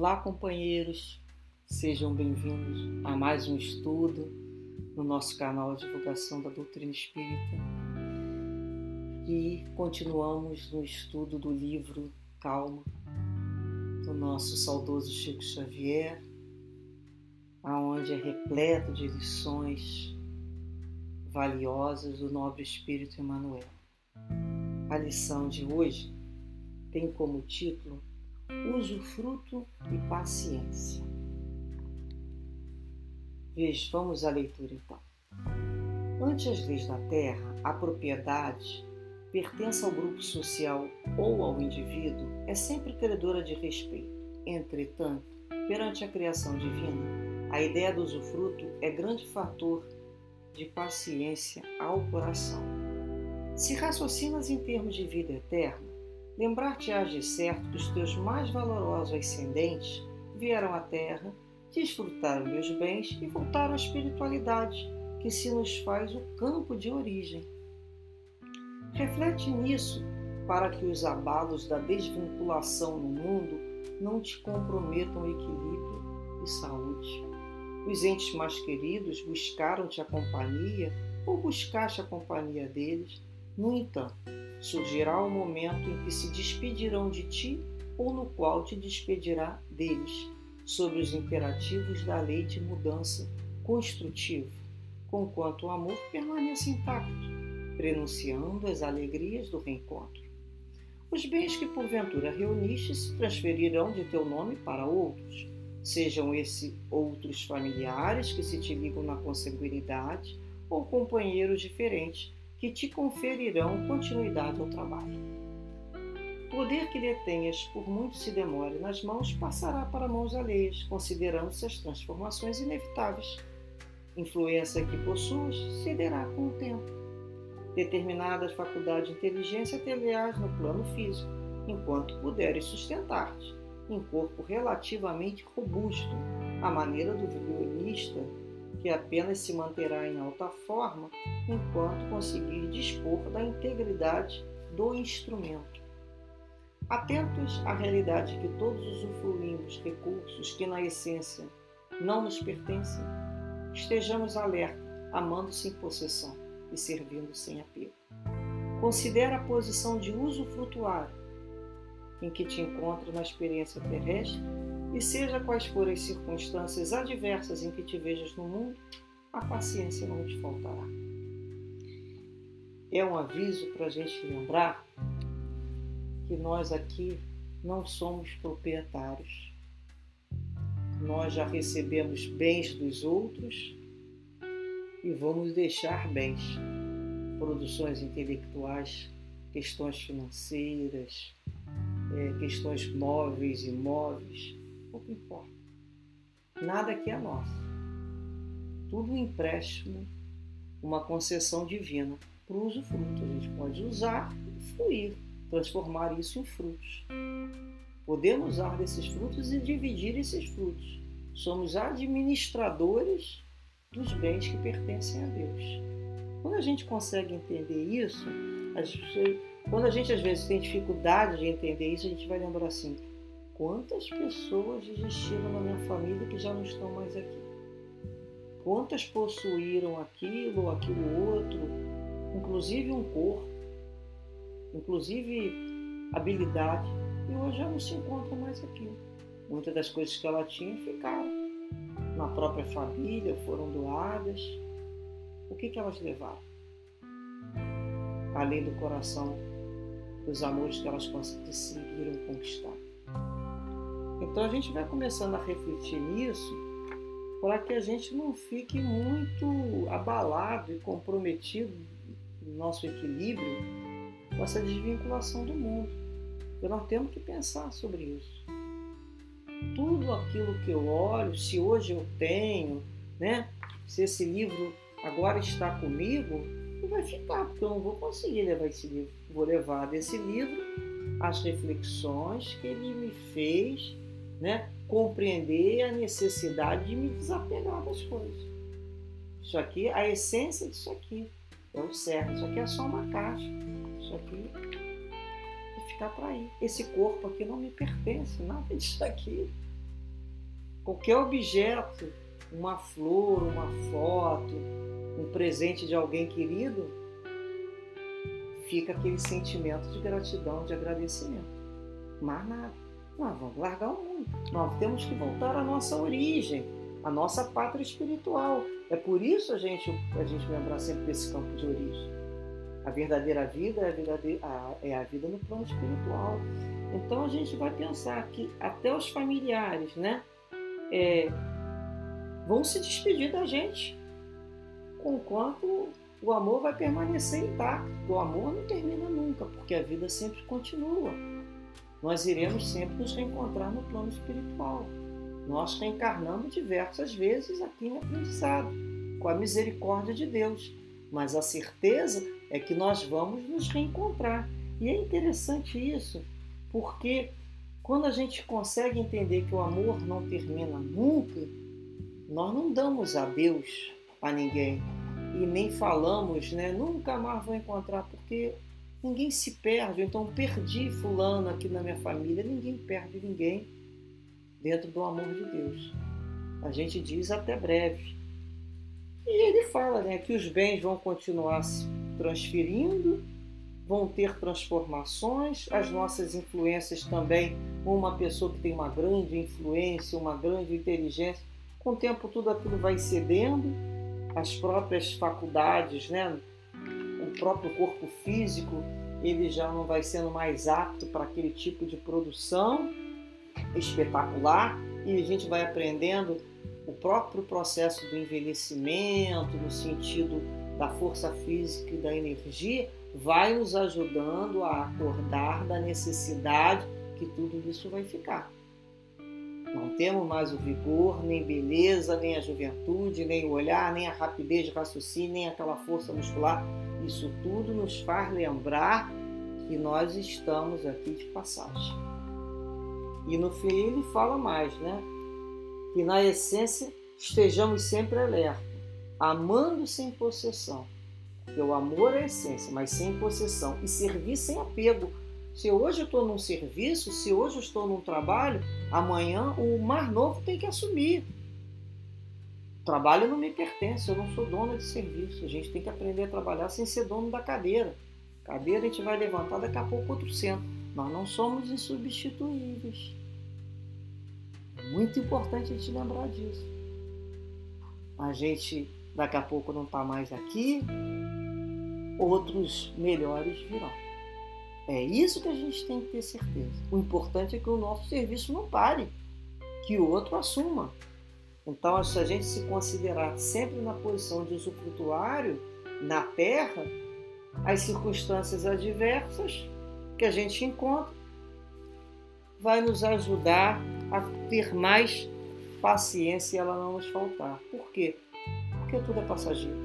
Olá, companheiros, sejam bem-vindos a mais um estudo no nosso canal de divulgação da doutrina espírita. E continuamos no estudo do livro Calma, do nosso saudoso Chico Xavier, aonde é repleto de lições valiosas do nobre espírito Emmanuel. A lição de hoje tem como título usufruto e paciência. Veja, vamos à leitura então. Ante as leis da terra, a propriedade pertence ao grupo social ou ao indivíduo, é sempre credora de respeito. Entretanto, perante a criação divina, a ideia do usufruto é grande fator de paciência ao coração. Se raciocinas em termos de vida eterna, Lembrar-te-ás de certo que os teus mais valorosos ascendentes vieram à Terra, desfrutaram meus bens e voltaram à espiritualidade, que se nos faz o campo de origem. Reflete nisso para que os abalos da desvinculação no mundo não te comprometam equilíbrio e saúde. Os entes mais queridos buscaram-te a companhia ou buscaste a companhia deles. No entanto, surgirá o momento em que se despedirão de ti ou no qual te despedirá deles, sob os imperativos da lei de mudança construtiva, conquanto o amor permaneça intacto, prenunciando as alegrias do reencontro. Os bens que porventura reuniste se transferirão de teu nome para outros, sejam esses outros familiares que se te ligam na consanguinidade ou companheiros diferentes que te conferirão continuidade ao trabalho. Poder que detenhas por muito se demore nas mãos passará para mãos alheias, considerando-se as transformações inevitáveis. Influência que possuas cederá com o tempo. Determinadas faculdades de inteligência ter-lhe-ás no plano físico, enquanto puderes sustentar-te, em corpo relativamente robusto, à maneira do violinista que apenas se manterá em alta forma enquanto conseguir dispor da integridade do instrumento. Atentos à realidade que todos usufruímos recursos que, na essência, não nos pertencem, estejamos alerta, amando sem possessão e servindo sem apego. Considera a posição de usufrutuário em que te encontra na experiência terrestre e seja quais forem as circunstâncias adversas em que te vejas no mundo, a paciência não te faltará. É um aviso para a gente lembrar que nós aqui não somos proprietários. Nós já recebemos bens dos outros e vamos deixar bens, produções intelectuais, questões financeiras, é, questões móveis e imóveis pouco importa. Nada aqui é nosso. Tudo um empréstimo, uma concessão divina para o usufruto. A gente pode usar e fluir, transformar isso em frutos. Podemos usar desses frutos e dividir esses frutos. Somos administradores dos bens que pertencem a Deus. Quando a gente consegue entender isso, quando a gente às vezes tem dificuldade de entender isso, a gente vai lembrar assim: Quantas pessoas existiram na minha família que já não estão mais aqui? Quantas possuíram aquilo aquilo outro, inclusive um corpo, inclusive habilidade, e hoje já não se encontra mais aqui. Muitas das coisas que ela tinha ficaram na própria família, foram doadas. O que, que elas levaram? Além do coração, dos amores que elas conseguiram conquistar. Então a gente vai começando a refletir nisso para que a gente não fique muito abalado e comprometido no nosso equilíbrio com essa desvinculação do mundo. Porque nós temos que pensar sobre isso. Tudo aquilo que eu olho, se hoje eu tenho, né? Se esse livro agora está comigo, não vai ficar, porque eu não vou conseguir levar esse livro. Vou levar desse livro as reflexões que ele me fez né, compreender a necessidade de me desapegar das coisas. Isso aqui, a essência disso aqui é o certo. Isso aqui é só uma caixa. Isso aqui vai ficar para aí. Esse corpo aqui não me pertence, nada disso aqui. Qualquer objeto, uma flor, uma foto, um presente de alguém querido, fica aquele sentimento de gratidão, de agradecimento. Mas nada. Nós vamos largar o mundo. Nós temos que voltar à nossa origem, à nossa pátria espiritual. É por isso a gente, a gente lembrar sempre desse campo de origem. A verdadeira vida é a, verdadeira, é a vida no plano espiritual. Então a gente vai pensar que até os familiares né, é, vão se despedir da gente, enquanto o amor vai permanecer intacto. O amor não termina nunca, porque a vida sempre continua. Nós iremos sempre nos reencontrar no plano espiritual. Nós reencarnamos diversas vezes aqui em aprendizado, com a misericórdia de Deus. Mas a certeza é que nós vamos nos reencontrar. E é interessante isso, porque quando a gente consegue entender que o amor não termina nunca, nós não damos adeus a ninguém e nem falamos, né? Nunca mais vou encontrar, porque ninguém se perde. Então, perdi Fulano aqui na minha família. Ninguém perde ninguém dentro do amor de Deus. A gente diz até breve. E ele fala né, que os bens vão continuar se transferindo, vão ter transformações, as nossas influências também. Uma pessoa que tem uma grande influência, uma grande inteligência, com o tempo tudo aquilo vai cedendo as próprias faculdades, né? Próprio corpo físico, ele já não vai sendo mais apto para aquele tipo de produção espetacular e a gente vai aprendendo o próprio processo do envelhecimento, no sentido da força física e da energia, vai nos ajudando a acordar da necessidade que tudo isso vai ficar. Não temos mais o vigor, nem beleza, nem a juventude, nem o olhar, nem a rapidez de raciocínio, nem aquela força muscular. Isso tudo nos faz lembrar que nós estamos aqui de passagem. E no fim ele fala mais, né? Que na essência estejamos sempre alerta, amando sem possessão. Porque o amor é a essência, mas sem possessão. E servir sem apego se hoje eu estou num serviço, se hoje eu estou num trabalho, amanhã o mais novo tem que assumir. O trabalho não me pertence, eu não sou dona de serviço. A gente tem que aprender a trabalhar sem ser dono da cadeira. Cadeira a gente vai levantar, daqui a pouco outro senta. Nós não somos insubstituíveis. É muito importante a gente lembrar disso. A gente daqui a pouco não está mais aqui, outros melhores virão. É isso que a gente tem que ter certeza. O importante é que o nosso serviço não pare, que o outro assuma. Então, se a gente se considerar sempre na posição de usufrutuário na Terra, as circunstâncias adversas que a gente encontra vai nos ajudar a ter mais paciência e ela não nos faltar. Por quê? Porque tudo é passageiro.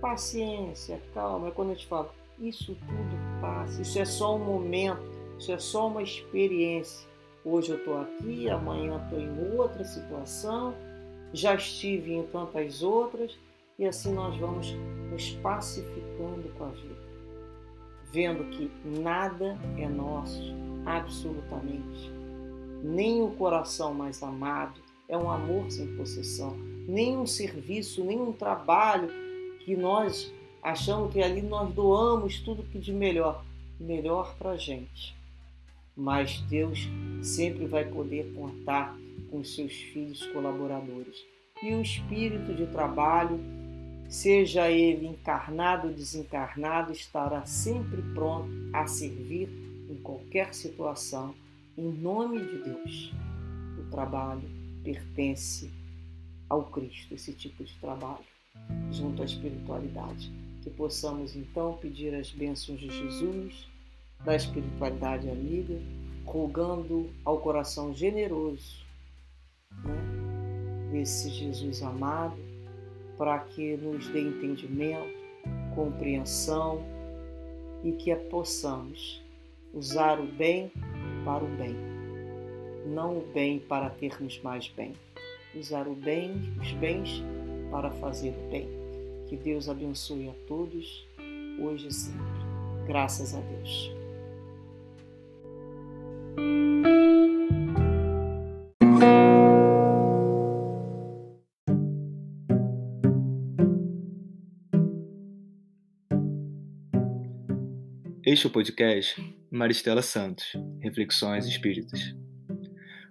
Paciência, calma, é quando eu te falo, isso tudo passa, isso é só um momento, isso é só uma experiência. Hoje eu estou aqui, amanhã estou em outra situação, já estive em tantas outras, e assim nós vamos nos pacificando com a vida, vendo que nada é nosso, absolutamente. Nem o coração mais amado é um amor sem possessão, nem um serviço, nem um trabalho que nós achando que ali nós doamos tudo que de melhor, melhor para a gente. Mas Deus sempre vai poder contar com seus filhos colaboradores. E o espírito de trabalho, seja ele encarnado ou desencarnado, estará sempre pronto a servir em qualquer situação, em nome de Deus. O trabalho pertence ao Cristo, esse tipo de trabalho, junto à espiritualidade que possamos então pedir as bênçãos de Jesus, da espiritualidade amiga, rogando ao coração generoso né, desse Jesus amado, para que nos dê entendimento, compreensão e que possamos usar o bem para o bem, não o bem para termos mais bem, usar o bem, os bens para fazer o bem. Que Deus abençoe a todos, hoje e sempre. Graças a Deus. Este é o podcast Maristela Santos, Reflexões Espíritas.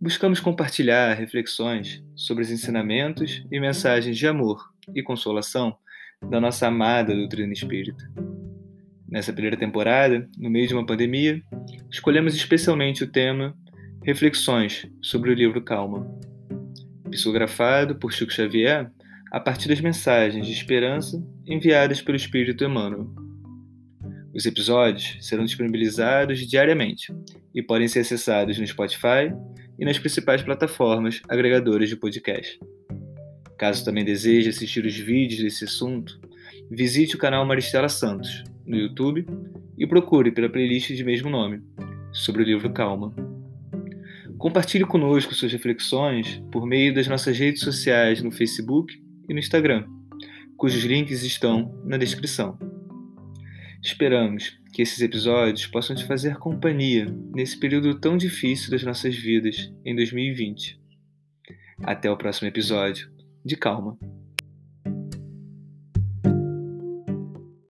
Buscamos compartilhar reflexões sobre os ensinamentos e mensagens de amor e consolação da nossa amada doutrina espírita. Nessa primeira temporada, no meio de uma pandemia, escolhemos especialmente o tema Reflexões sobre o livro Calma, psicografado por Chico Xavier a partir das mensagens de esperança enviadas pelo Espírito Emmanuel. Os episódios serão disponibilizados diariamente e podem ser acessados no Spotify e nas principais plataformas agregadoras de podcast. Caso também deseje assistir os vídeos desse assunto, visite o canal Maristela Santos no YouTube e procure pela playlist de mesmo nome, sobre o livro Calma. Compartilhe conosco suas reflexões por meio das nossas redes sociais no Facebook e no Instagram, cujos links estão na descrição. Esperamos que esses episódios possam te fazer companhia nesse período tão difícil das nossas vidas em 2020. Até o próximo episódio. De calma.